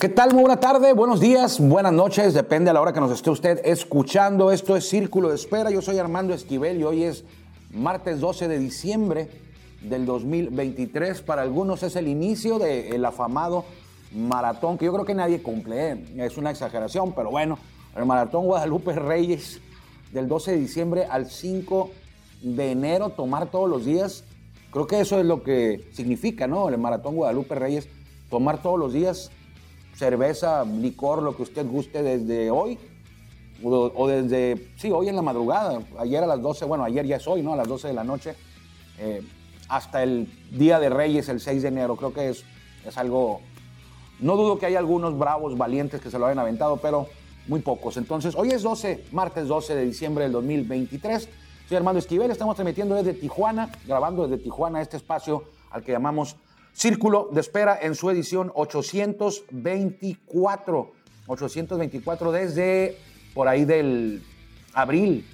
¿Qué tal? Muy buena tarde, buenos días, buenas noches, depende a la hora que nos esté usted escuchando. Esto es Círculo de Espera. Yo soy Armando Esquivel y hoy es martes 12 de diciembre del 2023. Para algunos es el inicio del afamado maratón, que yo creo que nadie cumple, ¿eh? es una exageración, pero bueno, el maratón Guadalupe Reyes del 12 de diciembre al 5 de enero, tomar todos los días. Creo que eso es lo que significa, ¿no? El maratón Guadalupe Reyes, tomar todos los días cerveza, licor, lo que usted guste desde hoy o, desde, sí, hoy en la madrugada, ayer a las 12, bueno, ayer ya es hoy, ¿no? A las 12 de la noche, eh, hasta el Día de Reyes, el 6 de enero, creo que es, es algo, no dudo que haya algunos bravos, valientes que se lo hayan aventado, pero muy pocos. Entonces, hoy es 12, martes 12 de diciembre del 2023. Soy Armando Esquivel, estamos transmitiendo desde Tijuana, grabando desde Tijuana este espacio al que llamamos Círculo de Espera en su edición 824. 824 desde por ahí del abril,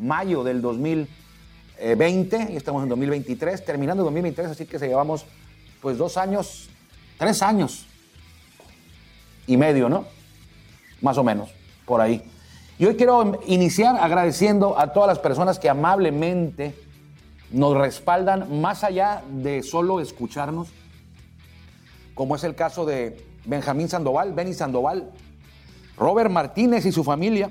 mayo del 2020, y estamos en 2023, terminando 2023, así que se llevamos pues dos años, tres años y medio, ¿no? Más o menos, por ahí. Y hoy quiero iniciar agradeciendo a todas las personas que amablemente nos respaldan más allá de solo escucharnos, como es el caso de Benjamín Sandoval, Benny Sandoval, Robert Martínez y su familia.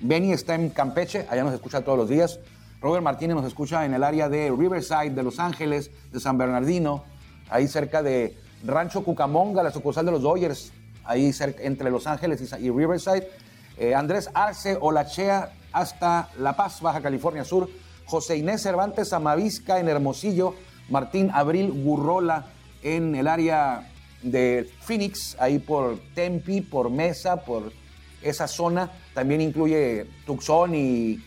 Benny está en Campeche, allá nos escucha todos los días. Robert Martínez nos escucha en el área de Riverside, de Los Ángeles, de San Bernardino, ahí cerca de Rancho Cucamonga, la sucursal de los Dodgers, ahí entre Los Ángeles y, y Riverside. Eh, Andrés Arce Olachea hasta La Paz, Baja California Sur. José Inés Cervantes Amavisca en Hermosillo. Martín Abril Gurrola en el área de Phoenix, ahí por Tempe, por Mesa, por esa zona. También incluye Tucson y,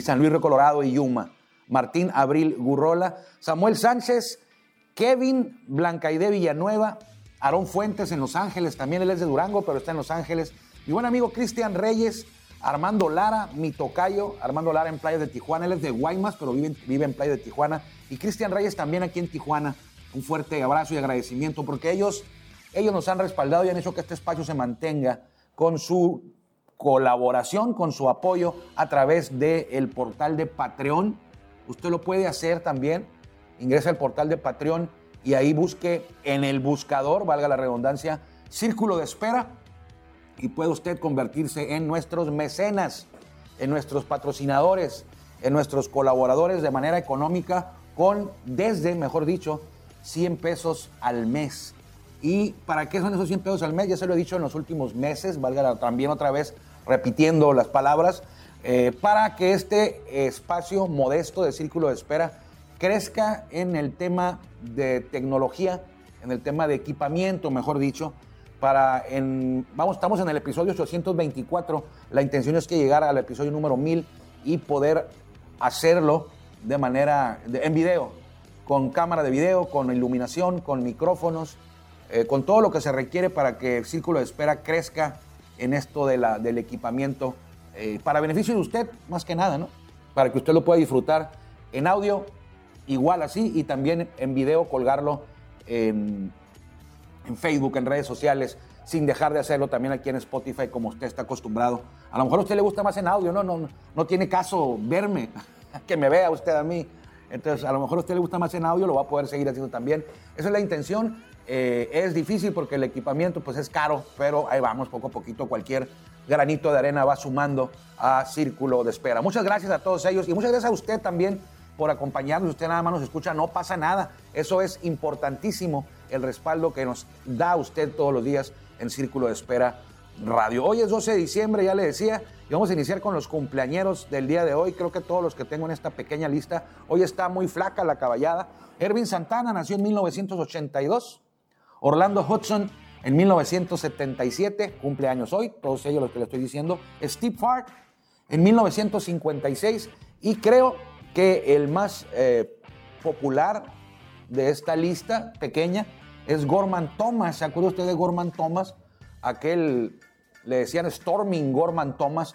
San Luis Río Colorado y Yuma. Martín Abril Gurrola. Samuel Sánchez, Kevin Blancaide Villanueva, Aarón Fuentes en Los Ángeles, también él es de Durango, pero está en Los Ángeles. Mi buen amigo Cristian Reyes, Armando Lara, mi tocayo, Armando Lara en Playa de Tijuana, él es de Guaymas, pero vive, vive en Playa de Tijuana. Y Cristian Reyes también aquí en Tijuana. Un fuerte abrazo y agradecimiento porque ellos, ellos nos han respaldado y han hecho que este espacio se mantenga con su colaboración, con su apoyo a través del portal de Patreon. Usted lo puede hacer también. Ingresa al portal de Patreon y ahí busque en el buscador, valga la redundancia, Círculo de Espera y puede usted convertirse en nuestros mecenas, en nuestros patrocinadores, en nuestros colaboradores de manera económica con desde, mejor dicho, 100 pesos al mes. ¿Y para qué son esos 100 pesos al mes? Ya se lo he dicho en los últimos meses, valga también otra vez repitiendo las palabras, eh, para que este espacio modesto de Círculo de Espera crezca en el tema de tecnología, en el tema de equipamiento, mejor dicho, para vamos, estamos en el episodio 824, la intención es que llegara al episodio número 1000 y poder hacerlo de manera, en video, con cámara de video, con iluminación, con micrófonos, eh, con todo lo que se requiere para que el Círculo de Espera crezca en esto de la, del equipamiento, eh, para beneficio de usted, más que nada, ¿no? Para que usted lo pueda disfrutar en audio, igual así, y también en video, colgarlo en, Facebook, en redes sociales. sin dejar de hacerlo también aquí en Spotify como usted está acostumbrado. A lo mejor a usted le gusta más en audio, no, no, no tiene caso verme, que me vea usted a mí. Entonces, a lo mejor a usted le gusta más en audio, lo va a poder seguir haciendo también. Esa es la intención. Eh, es difícil porque el equipamiento pues es caro, pero ahí vamos poco a poquito. Cualquier granito de arena va sumando a Círculo de Espera. Muchas gracias a todos ellos y muchas gracias a usted también por acompañarnos. Usted nada más nos escucha, no pasa nada. Eso es importantísimo, el respaldo que nos da usted todos los días en Círculo de Espera Radio. Hoy es 12 de diciembre, ya le decía, y vamos a iniciar con los cumpleañeros del día de hoy. Creo que todos los que tengo en esta pequeña lista, hoy está muy flaca la caballada. Ervin Santana nació en 1982. Orlando Hudson en 1977, cumpleaños hoy, todos ellos los que le estoy diciendo. Steve Farr en 1956 y creo que el más eh, popular de esta lista pequeña es Gorman Thomas. ¿Se acuerda usted de Gorman Thomas? Aquel, le decían Storming Gorman Thomas.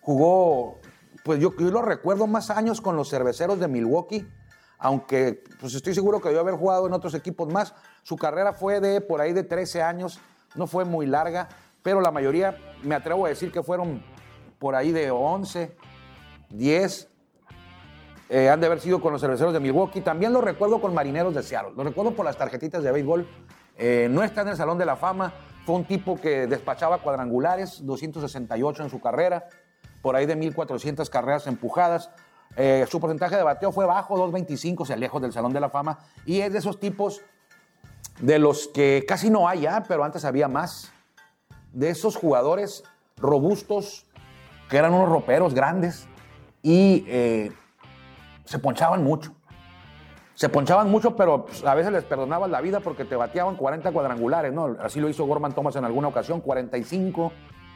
Jugó, pues yo, yo lo recuerdo más años con los cerveceros de Milwaukee, aunque pues estoy seguro que debió haber jugado en otros equipos más. Su carrera fue de por ahí de 13 años, no fue muy larga, pero la mayoría, me atrevo a decir que fueron por ahí de 11, 10, eh, han de haber sido con los cerveceros de Milwaukee. También lo recuerdo con marineros de Seattle. Lo recuerdo por las tarjetitas de béisbol. Eh, no está en el Salón de la Fama. Fue un tipo que despachaba cuadrangulares, 268 en su carrera, por ahí de 1.400 carreras empujadas. Eh, su porcentaje de bateo fue bajo, 2.25, se lejos del Salón de la Fama. Y es de esos tipos de los que casi no hay ya, pero antes había más. De esos jugadores robustos, que eran unos roperos grandes y se ponchaban mucho. Se ponchaban mucho, pero pues, a veces les perdonabas la vida porque te bateaban 40 cuadrangulares, ¿no? Así lo hizo Gorman Thomas en alguna ocasión, 45,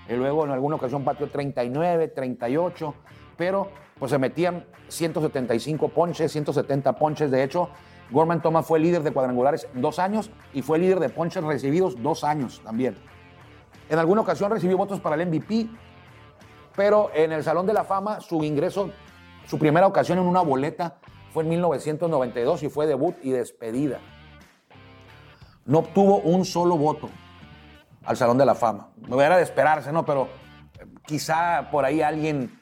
y luego en alguna ocasión pateó 39, 38, pero pues se metían 175 ponches, 170 ponches. De hecho, Gorman Thomas fue líder de cuadrangulares dos años y fue líder de ponches recibidos dos años también. En alguna ocasión recibió votos para el MVP, pero en el Salón de la Fama su ingreso su primera ocasión en una boleta fue en 1992 y fue debut y despedida. No obtuvo un solo voto al Salón de la Fama. No era de esperarse, ¿no? Pero eh, quizá por ahí alguien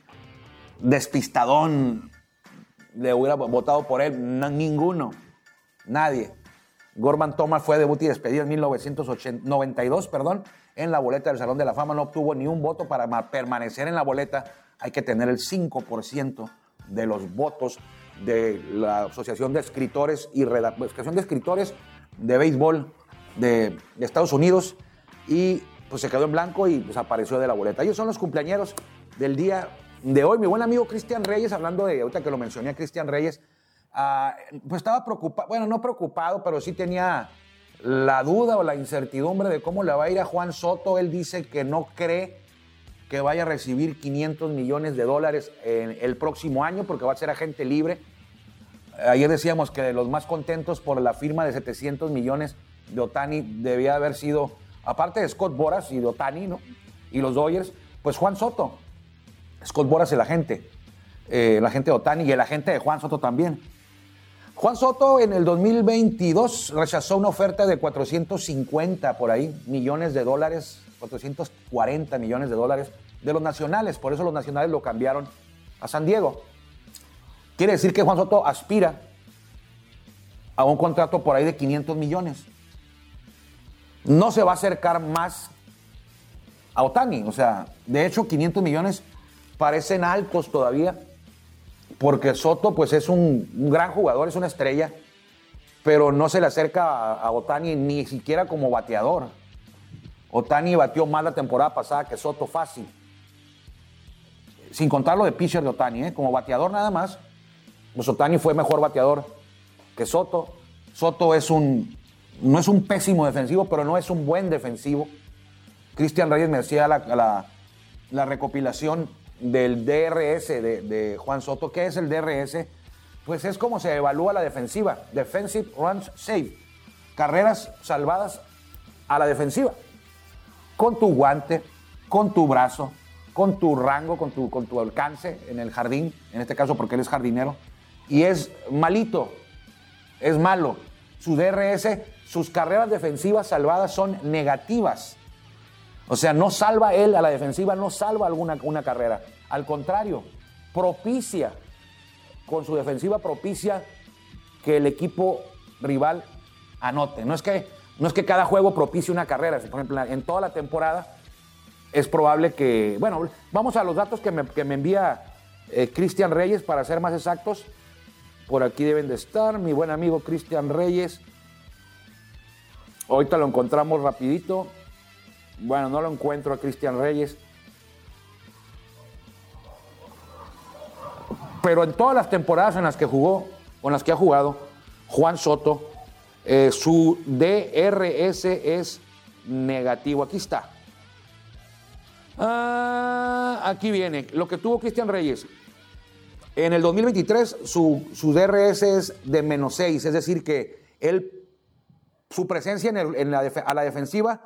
despistadón le hubiera votado por él. ninguno. Nadie. Gorman Thomas fue debut y despedida en 1992, perdón, en la boleta del Salón de la Fama. No obtuvo ni un voto para permanecer en la boleta. Hay que tener el 5% de los votos de la Asociación de Escritores y Asociación de Escritores de Béisbol de, Estados Unidos y pues se quedó en blanco y desapareció de la boleta. Ellos son los cumpleaños del día de hoy. Mi buen amigo Cristian Reyes, hablando de, ahorita que lo mencioné a Cristian Reyes, ah, pues estaba preocupado, bueno, no preocupado, pero sí tenía la duda o la incertidumbre de cómo le va a ir a Juan Soto. Él dice que no cree que vaya a recibir 500 millones de dólares el próximo año porque va a ser agente libre. Ayer decíamos que los más contentos por la firma de 700 millones de Otani debía haber sido, aparte de Scott Boras y de Otani, ¿no? Y los Dodgers, pues Juan Soto. Scott Boras el agente, eh, el agente de Otani y el agente de Juan Soto también. Juan Soto en el 2022 rechazó una oferta de 450 por ahí millones de dólares 440 millones de dólares de los nacionales. Por eso los nacionales lo cambiaron a San Diego. Quiere decir que Juan Soto aspira a un contrato por ahí de 500 millones. No se va a acercar más a Otani. O sea, de hecho, 500 millones parecen altos todavía, porque Soto pues es un, gran jugador, es una estrella, pero no se le acerca a, Otani ni siquiera como bateador. Otani batió más la temporada pasada que Soto fácil. Sin contar lo de pitcher de Otani, ¿eh? como bateador nada más. Pues Otani fue mejor bateador que Soto. Soto es un, no es un pésimo defensivo, pero no es un buen defensivo. Cristian Reyes me decía la, la, recopilación del DRS de, Juan Soto. ¿Qué es el DRS? Pues es como se evalúa la defensiva. Defensive Runs Save. Carreras salvadas a la defensiva con tu guante, con tu brazo, con tu rango, con tu, con tu alcance en el jardín, en este caso porque él es jardinero, y es malito, es malo. Su DRS, sus carreras defensivas salvadas son negativas. O sea, no salva él a la defensiva, no salva alguna una carrera. Al contrario, propicia, con su defensiva propicia que el equipo rival anote. No es que, no es que cada juego propicie una carrera. Por ejemplo, en toda la temporada es probable que, bueno, vamos a los datos que me, que me envía eh, Cristian Reyes para ser más exactos. Por aquí deben de estar mi buen amigo Cristian Reyes. Ahorita lo encontramos rapidito. Bueno, no lo encuentro a Cristian Reyes. Pero en todas las temporadas en las que jugó, con las que ha jugado, Juan Soto, eh, su DRS es negativo. Aquí está. Ah, aquí viene. Lo que tuvo Cristian Reyes. En el 2023 su, su DRS es de menos 6, es decir, que él, su presencia en, la a la defensiva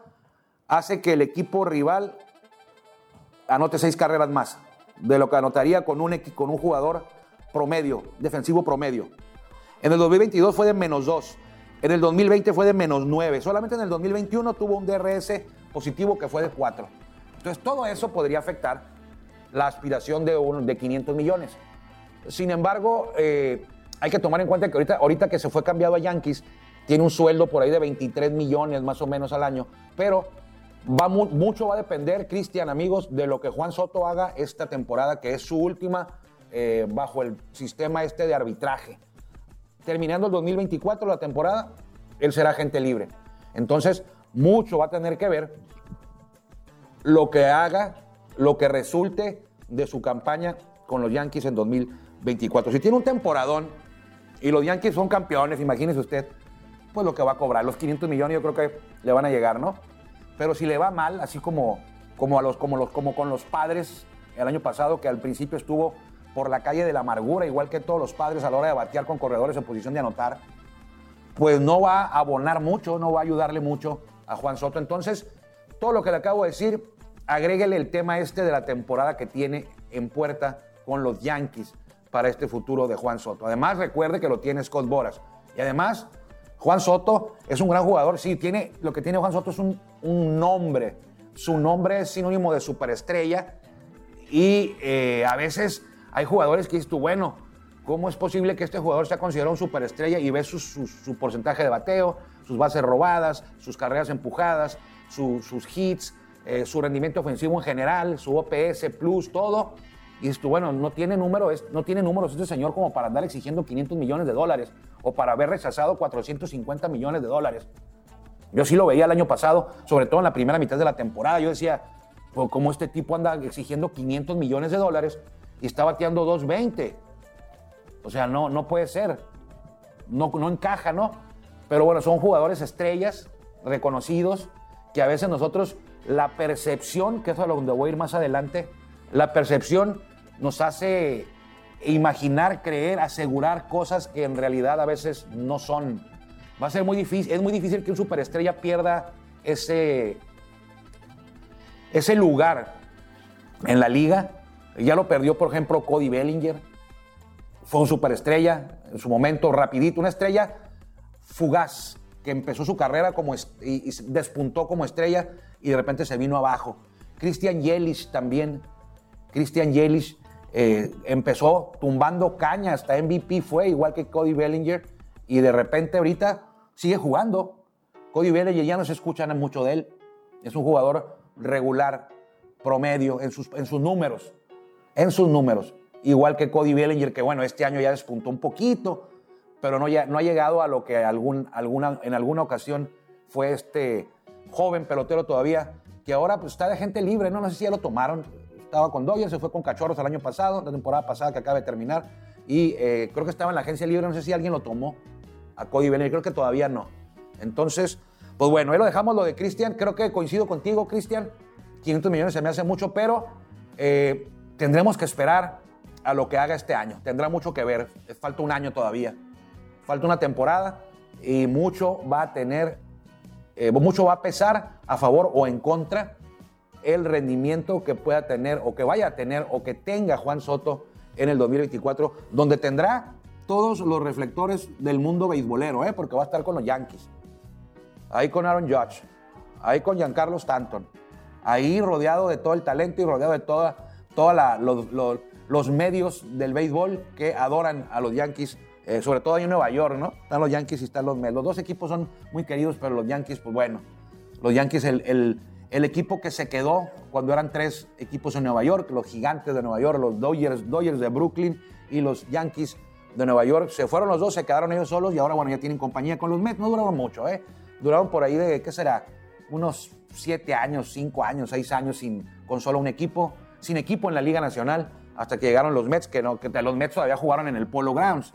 hace que el equipo rival anote seis carreras más de lo que anotaría con un, con un jugador promedio, defensivo promedio. En el 2022 fue de menos 2. En el 2020 fue de menos 9. Solamente en el 2021 tuvo un DRS positivo que fue de 4. Entonces todo eso podría afectar la aspiración de, de 500 millones. Sin embargo, eh, hay que tomar en cuenta que ahorita, que se fue cambiado a Yankees, tiene un sueldo por ahí de 23 millones más o menos al año, pero va mucho va a depender, Cristian, amigos, de lo que Juan Soto haga esta temporada, que es su última eh, bajo el sistema este de arbitraje. Terminando el 2024, la temporada, él será agente libre. Entonces, mucho va a tener que ver lo que haga, lo que resulte de su campaña con los Yankees en 2024. Si tiene un temporadón y los Yankees son campeones, imagínese usted, pues lo que va a cobrar, los 500 millones yo creo que le van a llegar, ¿no? Pero si le va mal, así como, como, a los, como, los, como con los padres el año pasado, que al principio estuvo por la calle de la amargura, igual que todos los padres a la hora de batear con corredores en posición de anotar, pues no va a abonar mucho, no va a ayudarle mucho a Juan Soto. Entonces, todo lo que le acabo de decir, agréguele el tema este de la temporada que tiene en puerta con los Yankees para este futuro de Juan Soto. Además, recuerde que lo tiene Scott Boras. Y además, Juan Soto es un gran jugador. Sí, tiene, lo que tiene Juan Soto es un, nombre. Su nombre es sinónimo de superestrella. Y eh, a veces hay jugadores que dices tú, bueno, ¿cómo es posible que este jugador sea considerado un superestrella y ves su, porcentaje de bateo, sus bases robadas, sus carreras empujadas, sus hits, eh, su rendimiento ofensivo en general, su OPS plus, todo? Y dices tú, bueno, no tiene, número, no tiene números este señor como para andar exigiendo 500 millones de dólares o para haber rechazado 450 millones de dólares. Yo sí lo veía el año pasado, sobre todo en la primera mitad de la temporada. Yo decía, pues, ¿cómo este tipo anda exigiendo 500 millones de dólares y está bateando 220? O sea, no, no puede ser. No, no encaja, ¿no? Pero bueno, son jugadores estrellas, reconocidos, que a veces nosotros, la percepción, que es a donde voy a ir más adelante, la percepción nos hace imaginar, creer, asegurar cosas que en realidad a veces no son. Va a ser muy difícil, es muy difícil que un superestrella pierda ese, ese lugar en la liga. Ya lo perdió, por ejemplo, Cody Bellinger. Fue un superestrella en su momento, rapidito, una estrella fugaz que empezó su carrera como y, despuntó como estrella y de repente se vino abajo. Christian Yelich también Christian Yelich eh, empezó tumbando caña, hasta MVP fue, igual que Cody Bellinger, y de repente ahorita sigue jugando. Cody Bellinger ya no se escucha mucho de él. Es un jugador regular, promedio, en sus, en sus números. En sus números. Igual que Cody Bellinger, que bueno, este año ya despuntó un poquito, pero no, ya, no ha llegado a lo que alguna, en alguna ocasión fue este joven pelotero todavía, que ahora pues, está de gente libre, ¿no? No sé si ya lo tomaron estaba con Dodgers, se fue con Cachorros el año pasado, la temporada pasada que acaba de terminar. Y eh, creo que estaba en la agencia libre, no sé si alguien lo tomó a Cody Bellinger, creo que todavía no. Entonces, pues bueno, ahí lo dejamos lo de Cristian. Creo que coincido contigo, Cristian. 500 millones se me hace mucho, pero eh, tendremos que esperar a lo que haga este año. Tendrá mucho que ver. Falta un año todavía. Falta una temporada y mucho va a tener, eh, mucho va a pesar a favor o en contra el rendimiento que pueda tener o que vaya a tener o que tenga Juan Soto en el 2024, donde tendrá todos los reflectores del mundo beisbolero, ¿eh? porque va a estar con los Yankees, ahí con Aaron Judge, ahí con Giancarlo Stanton, ahí rodeado de todo el talento y rodeado de toda, toda los, los, medios del béisbol que adoran a los Yankees, eh, sobre todo ahí en Nueva York, ¿no? Están los Yankees y están los Mets. Los dos equipos son muy queridos, pero los Yankees, pues bueno, los Yankees, el, el equipo que se quedó cuando eran tres equipos en Nueva York, los Gigantes de Nueva York, los Dodgers, Dodgers de Brooklyn y los Yankees de Nueva York. Se fueron los dos, se quedaron ellos solos y ahora, bueno, ya tienen compañía con los Mets. No duraron mucho, ¿eh? Duraron por ahí de, ¿qué será? Unos siete años, cinco años, seis años sin, con solo un equipo, sin equipo en la Liga Nacional, hasta que llegaron los Mets, que, no, que los Mets todavía jugaron en el Polo Grounds.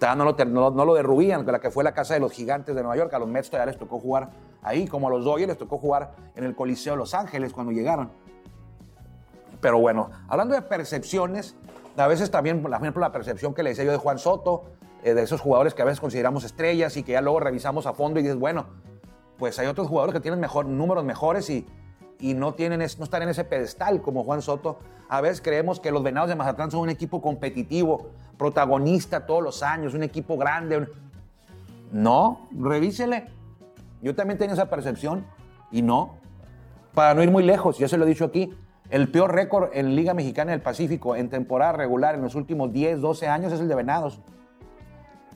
No lo, no, no lo derruían, la que fue la casa de los gigantes de Nueva York. A los Mets todavía les tocó jugar ahí, como a los Dodgers les tocó jugar en el Coliseo de Los Ángeles cuando llegaron. Pero bueno, hablando de percepciones, a veces también, por ejemplo, la percepción que le decía yo de Juan Soto, eh, de esos jugadores que a veces consideramos estrellas y que ya luego revisamos a fondo y dices, bueno, pues hay otros jugadores que tienen mejor, números mejores y, y no, tienen, no están en ese pedestal como Juan Soto. A veces creemos que los Venados de Mazatlán son un equipo competitivo, protagonista todos los años, un equipo grande. No, revísele. Yo también tengo esa percepción y no. Para no ir muy lejos, ya se lo he dicho aquí, el peor récord en Liga Mexicana del Pacífico en temporada regular en los últimos 10, 12 años es el de Venados.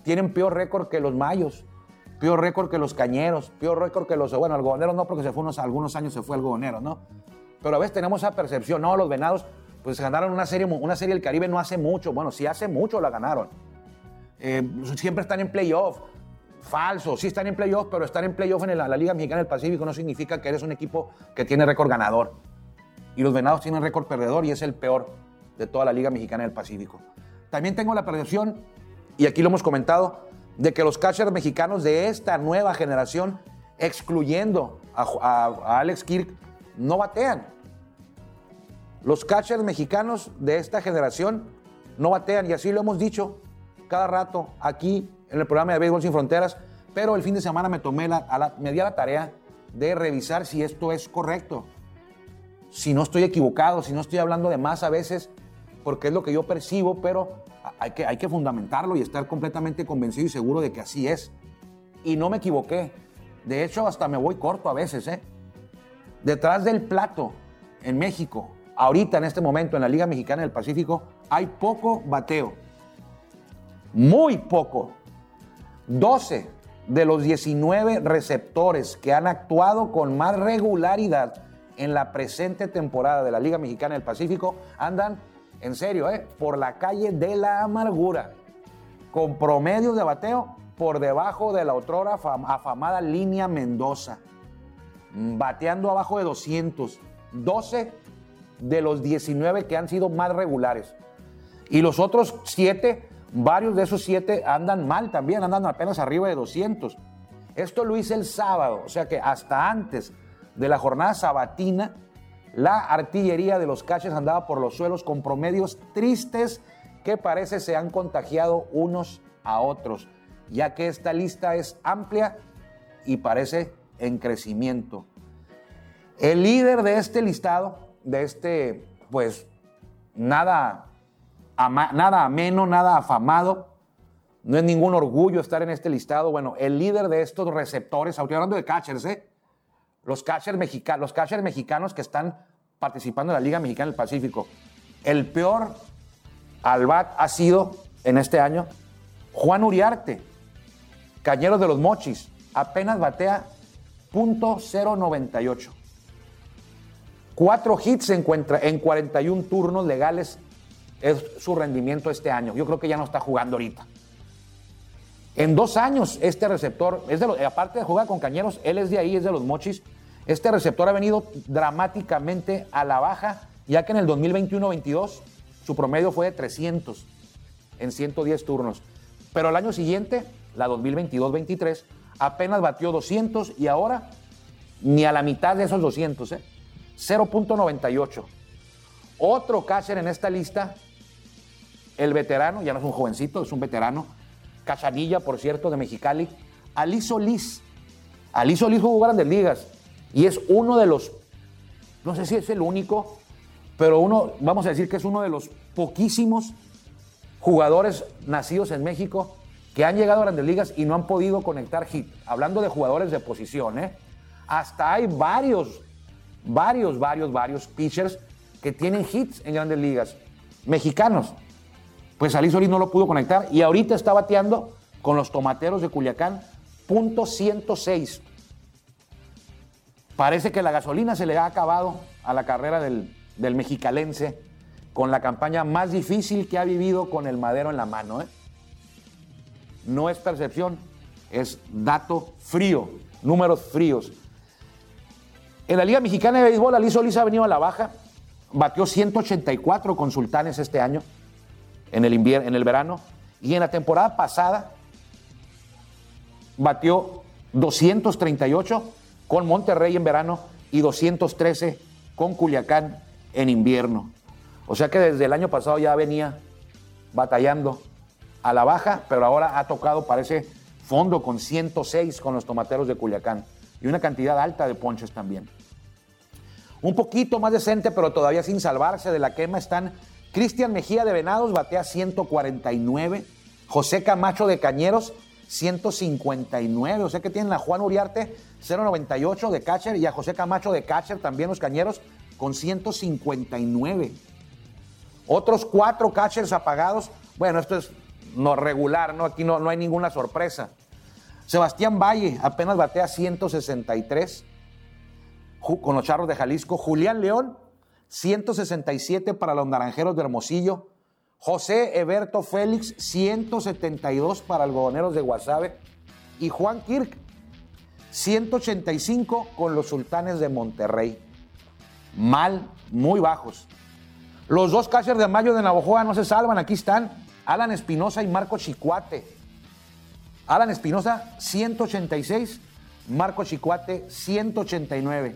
Tienen peor récord que los Mayos, peor récord que los Cañeros, peor récord que los... Bueno, algodoneros no, porque se fue unos, algunos años se fue algodonero, ¿no? Pero a veces tenemos esa percepción, no, los Venados pues ganaron una serie, una serie del Caribe no hace mucho. Bueno, sí hace mucho la ganaron. Eh, siempre están en playoff. Falso, sí están en playoff, pero estar en playoff en la, Liga Mexicana del Pacífico no significa que eres un equipo que tiene récord ganador. Y los Venados tienen récord perdedor y es el peor de toda la Liga Mexicana del Pacífico. También tengo la percepción, y aquí lo hemos comentado, de que los catchers mexicanos de esta nueva generación, excluyendo a, Alex Kirk, no batean. Los catchers mexicanos de esta generación no batean, y así lo hemos dicho cada rato aquí en el programa de Béisbol Sin Fronteras, pero el fin de semana me tomé la, me di a la tarea de revisar si esto es correcto si no estoy equivocado, si no estoy hablando de más a veces, porque es lo que yo percibo, pero hay que, hay que fundamentarlo y estar completamente convencido y seguro de que así es. Y no me equivoqué. De hecho, hasta me voy corto a veces. ¿eh? Detrás del plato en México, ahorita en este momento en la Liga Mexicana del Pacífico, hay poco bateo. Muy poco. 12 de los 19 receptores que han actuado con más regularidad en la presente temporada de la Liga Mexicana del Pacífico andan, en serio, ¿eh? por la calle de la amargura, con promedios de bateo por debajo de la otrora afamada línea Mendoza, bateando abajo de 200, 12 de los 19 que han sido más regulares. Y los otros 7, varios de esos 7 andan mal también, andan apenas arriba de 200. Esto lo hice el sábado, o sea que hasta antes de la jornada sabatina, la artillería de los caches andaba por los suelos con promedios tristes que parece se han contagiado unos a otros, ya que esta lista es amplia y parece en crecimiento. El líder de este listado, de este, pues, nada, nada ameno, nada afamado, no es ningún orgullo estar en este listado. Bueno, el líder de estos receptores, hablando de catchers, ¿eh? los catchers, mexicanos, los mexicanos que están participando en la Liga Mexicana del Pacífico. El peor al bat ha sido en este año Juan Uriarte, Cañeros de los Mochis, apenas batea .098. Cuatro hits en 41 turnos legales es su rendimiento este año. Yo creo que ya no está jugando ahorita. En dos años, este receptor, es de aparte de jugar con Cañeros, él es de ahí, es de los Mochis. Este receptor ha venido dramáticamente a la baja, ya que en el 2021-22 su promedio fue de 300 en 110 turnos. Pero el año siguiente, la 2022-23, apenas batió 200 y ahora ni a la mitad de esos 200, ¿eh? 0.98. Otro catcher en esta lista, el veterano, ya no es un jovencito, es un veterano, Cachanilla, por cierto, de Mexicali, Aliso Liz. Aliso Liz jugó grandes ligas y es uno de los, no sé si es el único, pero uno, vamos a decir que es uno de los poquísimos jugadores nacidos en México que han llegado a grandes ligas y no han podido conectar hit. Hablando de jugadores de posición, ¿eh? Hasta hay varios varios, varios, varios pitchers que tienen hits en grandes ligas, mexicanos. Pues Ali Solís no lo pudo conectar y ahorita está bateando con los tomateros de Culiacán, punto 106. Parece que la gasolina se le ha acabado a la carrera del, del mexicalense con la campaña más difícil que ha vivido con el madero en la mano. ¿eh? No es percepción, es dato frío, números fríos. En la Liga Mexicana de Béisbol, Ali Solís ha venido a la baja, batió 184 con Sultanes este año, en el, en el verano, y en la temporada pasada batió 238 con Monterrey en verano y 213 con Culiacán en invierno. O sea que desde el año pasado ya venía batallando a la baja, pero ahora ha tocado, parece, fondo con 106 con los tomateros de Culiacán y una cantidad alta de ponches también. Un poquito más decente, pero todavía sin salvarse de la quema, están Cristian Mejía de Venados, batea 149, José Camacho de Cañeros, 159, o sea que tienen a Juan Uriarte, 098 de catcher, y a José Camacho de catcher, también los Cañeros, con 159. Otros cuatro catchers apagados, bueno, esto es no regular, ¿no? Aquí no, no hay ninguna sorpresa. Sebastián Valle apenas batea 163 con los Charros de Jalisco. Julián León, 167 para los Naranjeros de Hermosillo. José Eberto Félix, 172 para Algodoneros de Guasave. Y Juan Kirk, 185 con los Sultanes de Monterrey. Mal, muy bajos. Los dos catchers de Mayo de Navojoa no se salvan, aquí están. Alan Espinosa y Marco Chicuate. Alan Espinosa, 186. Marco Chicuate, 189.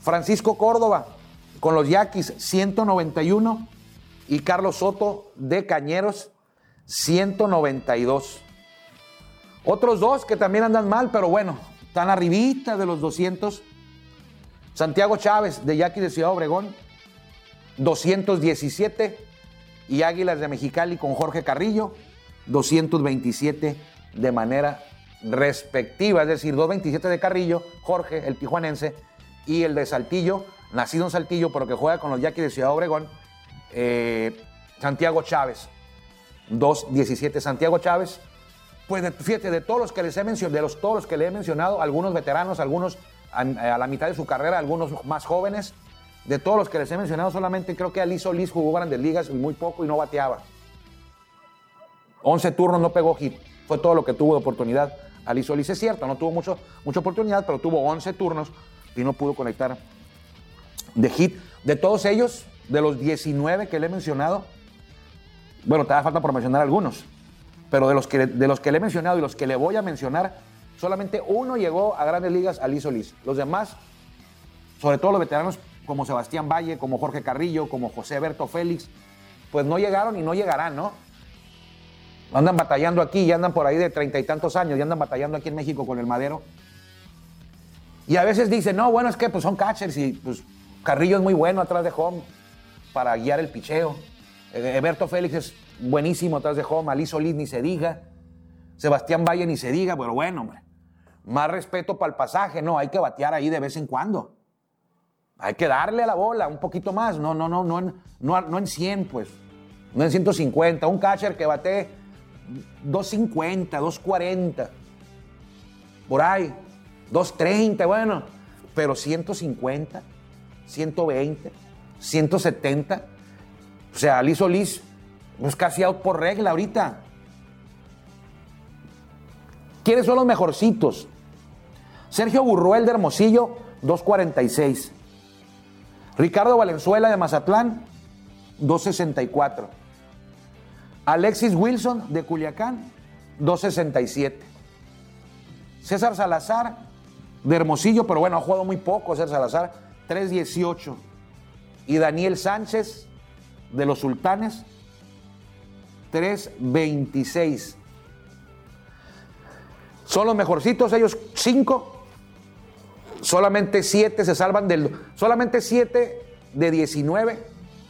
Francisco Córdoba, con los Yaquis, 191. Y Carlos Soto, de Cañeros, 192. Otros dos que también andan mal, pero bueno, están arribita de los 200. Santiago Chávez, de Yaquis de Ciudad Obregón, 217 y Águilas de Mexicali con Jorge Carrillo, 227 de manera respectiva, es decir, 227 de Carrillo, Jorge, el tijuanense, y el de Saltillo, nacido en Saltillo, pero que juega con los Yaquis de Ciudad Obregón, eh, Santiago Chávez, 217 Santiago Chávez. Pues fíjate, de todos los que les he mencionado, de los, todos los que le he mencionado, algunos veteranos, algunos a, a la mitad de su carrera, algunos más jóvenes, de todos los que les he mencionado, solamente creo que Ali Solís jugó grandes ligas muy poco y no bateaba. 11 turnos no pegó hit. Fue todo lo que tuvo de oportunidad. Ali Solís es cierto, no tuvo mucho, mucha oportunidad, pero tuvo 11 turnos y no pudo conectar de hit. De todos ellos, de los 19 que le he mencionado, bueno, te da falta por mencionar algunos, pero de los, que, de los que le he mencionado y los que le voy a mencionar, solamente uno llegó a grandes ligas, Ali Solís. Los demás, sobre todo los veteranos, como Sebastián Valle, como Jorge Carrillo, como José Berto Félix, pues no llegaron y no llegarán, ¿no? Andan batallando aquí y andan por ahí de treinta y tantos años y andan batallando aquí en México con el madero. Y a veces dicen, no, bueno, es que pues son catchers y pues Carrillo es muy bueno atrás de home para guiar el picheo. Eberto Félix es buenísimo atrás de home, Ali Solís ni se diga, Sebastián Valle ni se diga, pero bueno, hombre, más respeto para el pasaje, no, hay que batear ahí de vez en cuando. Hay que darle a la bola un poquito más, no, no, no, no no, no en 100, pues, no en 150. Un catcher que bate 250, 240, por ahí, 230, bueno, pero 150, 120, 170. O sea, Ali Solís es casi out por regla ahorita. ¿Quiénes son los mejorcitos? Sergio Burruel de Hermosillo, 246. Ricardo Valenzuela de Mazatlán, 264. Alexis Wilson de Culiacán, 267. César Salazar de Hermosillo, pero bueno, ha jugado muy poco César Salazar, 318. Y Daniel Sánchez de los Sultanes, 326. Son los mejorcitos, ellos cinco Solamente 7 se salvan del. Solamente 7 de 19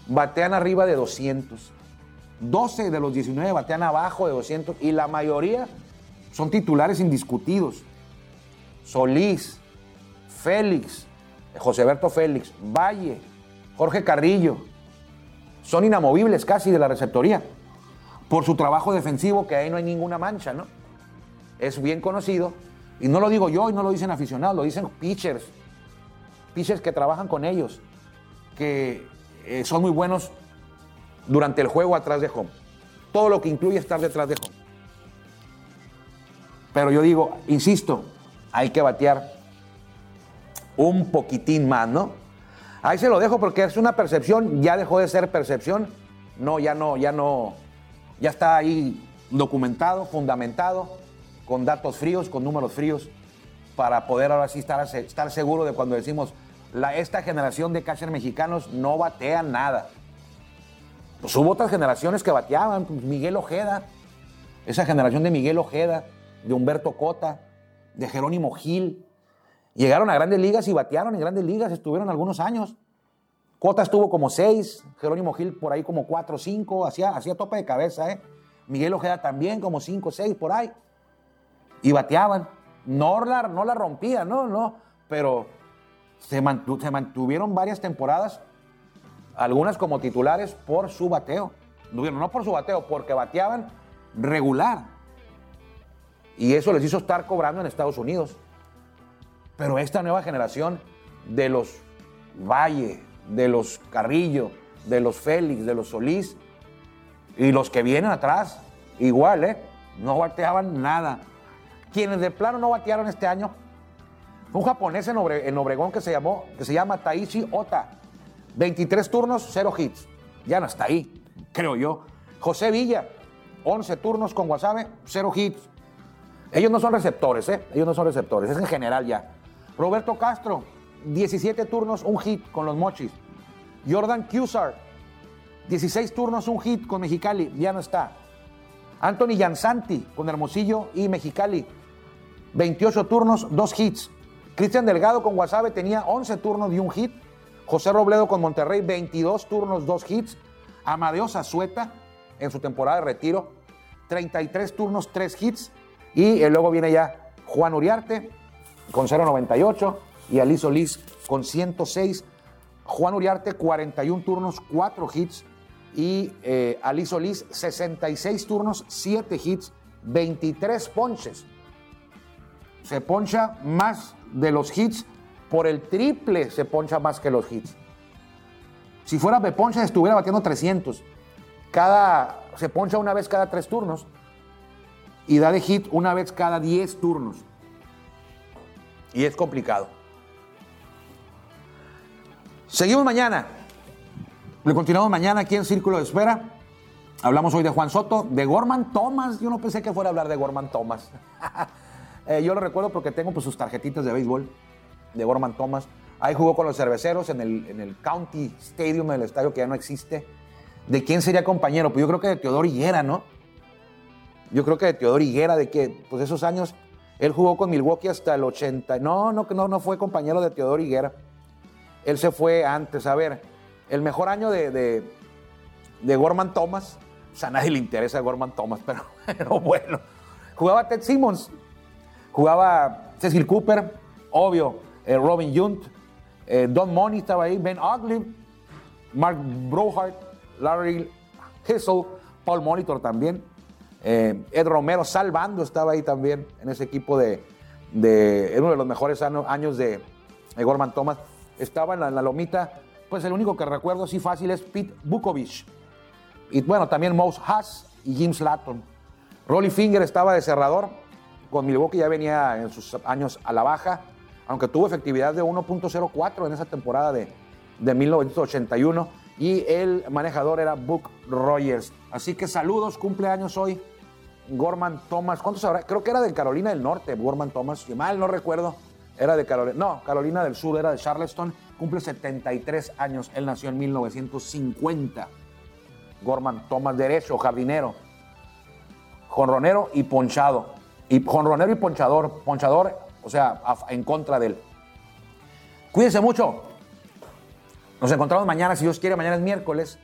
batean arriba de 200. 12 de los 19 batean abajo de 200 y la mayoría son titulares indiscutidos. Solís, Félix, José Berto Félix, Valle, Jorge Carrillo, son inamovibles casi de la receptoría por su trabajo defensivo, que ahí no hay ninguna mancha, ¿no? Es bien conocido, y no lo digo yo y no lo dicen aficionados, lo dicen pitchers, pitchers que trabajan con ellos, que eh, son muy buenos durante el juego atrás de home. Todo lo que incluye estar detrás de home. Pero yo digo, insisto, hay que batear un poquitín más, ¿no? Ahí se lo dejo porque es una percepción, ya dejó de ser percepción. No, ya no, ya no, ya está ahí documentado, fundamentado, con datos fríos, con números fríos, para poder ahora sí estar, estar seguro de cuando decimos, la, esta generación de catchers mexicanos no batea nada. Pues hubo otras generaciones que bateaban, pues, Miguel Ojeda, esa generación de Miguel Ojeda, de Humberto Cota, de Jerónimo Gil. Llegaron a grandes ligas y batearon en grandes ligas, estuvieron algunos años. Cota estuvo como seis, Jerónimo Gil por ahí como cuatro cinco, hacía, hacía tope de cabeza, ¿eh? Miguel Ojeda también como cinco o seis por ahí. Y bateaban. No la, no la rompían, no, no, pero se, se mantuvieron varias temporadas, algunas como titulares por su bateo. No por su bateo, porque bateaban regular. Y eso les hizo estar cobrando en Estados Unidos. Pero esta nueva generación de los Valle, de los Carrillo, de los Félix, de los Solís y los que vienen atrás, igual, ¿eh? No bateaban nada. Quienes de plano no batearon este año, un japonés en, Obregón que se, llamó, que se llama Taishi Ota. 23 turnos, 0 hits. Ya no está ahí, creo yo. José Villa, 11 turnos con Wasabe, 0 hits. Ellos no son receptores, ¿eh? Ellos no son receptores, es en general ya. Roberto Castro, 17 turnos, un hit con los Mochis. Jordan Cusar, 16 turnos, un hit con Mexicali, ya no está. Anthony Jansanti con Hermosillo y Mexicali, 28 turnos, dos hits. Cristian Delgado con Guasave tenía 11 turnos y un hit. José Robledo con Monterrey, 22 turnos, dos hits. Amadeo Zazueta en su temporada de retiro, 33 turnos, tres hits. Y eh, luego viene ya Juan Uriarte con 0.98 y Ali Solís con 106. Juan Uriarte 41 turnos, 4 hits y eh, Ali Solís 66 turnos, 7 hits, 23 ponches. Se poncha más de los hits, por el triple se poncha más que los hits. Si fuera de poncha estuviera batiendo 300. Cada, se poncha una vez cada 3 turnos y da de hit una vez cada 10 turnos. Y es complicado. Seguimos mañana. Le continuamos mañana aquí en Círculo de Espera. Hablamos hoy de Juan Soto, de Gorman Thomas. Yo no pensé que fuera a hablar de Gorman Thomas. Eh, yo lo recuerdo porque tengo pues, sus tarjetitas de béisbol de Gorman Thomas. Ahí jugó con los cerveceros en el, en el County Stadium, del estadio que ya no existe. ¿De quién sería compañero? Pues yo creo que de Teodoro Higuera, ¿no? Yo creo que de Teodoro Higuera, de que, pues esos años, él jugó con Milwaukee hasta el 80. No, no, no, no fue compañero de Teodoro Higuera. Él se fue antes. A ver, el mejor año de, de, Gorman Thomas, o sea, a nadie le interesa Gorman Thomas, pero, bueno. Jugaba Ted Simmons, jugaba Cecil Cooper, obvio, eh, Robin Yount, eh, Don Money estaba ahí, Ben Ogley, Mark Brohart, Larry Hissel, Paul Monitor también. Eh, Ed Romero salvando estaba ahí también en ese equipo de, de uno de los mejores años de, Gorman Thomas. Estaba en la, lomita, pues el único que recuerdo así fácil es Pete Bukovic. Y bueno, también Mouse Haas y Jim Slatton. Rolly Finger estaba de cerrador, con Milwaukee ya venía en sus años a la baja, aunque tuvo efectividad de 1.04 en esa temporada de, de 1981 y el manejador era Book Rogers. Así que saludos, cumpleaños hoy. Gorman Thomas, ¿cuántos habrá? Creo que era de Carolina del Norte, Gorman Thomas, si mal no recuerdo, era de Carolina, no, Carolina del Sur, era de Charleston, cumple 73 años, él nació en 1950. Gorman Thomas, derecho, jardinero, jonronero y ponchado. Y jonronero y ponchador, ponchador, o sea, en contra de él. Cuídense mucho. Nos encontramos mañana, si Dios quiere, mañana es miércoles.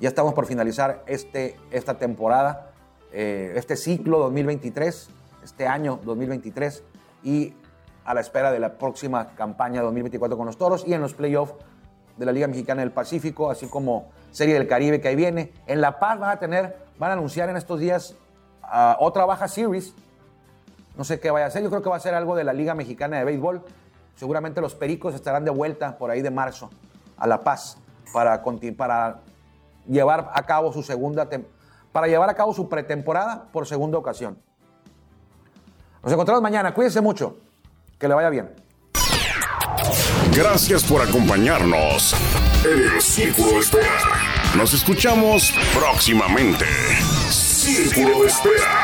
Ya estamos por finalizar este, esta temporada, eh, este ciclo 2023, este año 2023. Y a la espera de la próxima campaña 2024 con los Toros y en los playoffs de la Liga Mexicana del Pacífico, así como Serie del Caribe que ahí viene. En La Paz van a tener, van a anunciar en estos días ah, otra baja series. No sé qué vaya a ser, yo creo que va a ser algo de la Liga Mexicana de Béisbol. Seguramente los Pericos estarán de vuelta por ahí de marzo a La Paz para, para llevar a cabo su segunda para llevar a cabo su pretemporada por segunda ocasión. Nos encontramos mañana, cuídense mucho, que le vaya bien. Gracias por acompañarnos en el Círculo de Espera. Nos escuchamos próximamente. Círculo de Espera.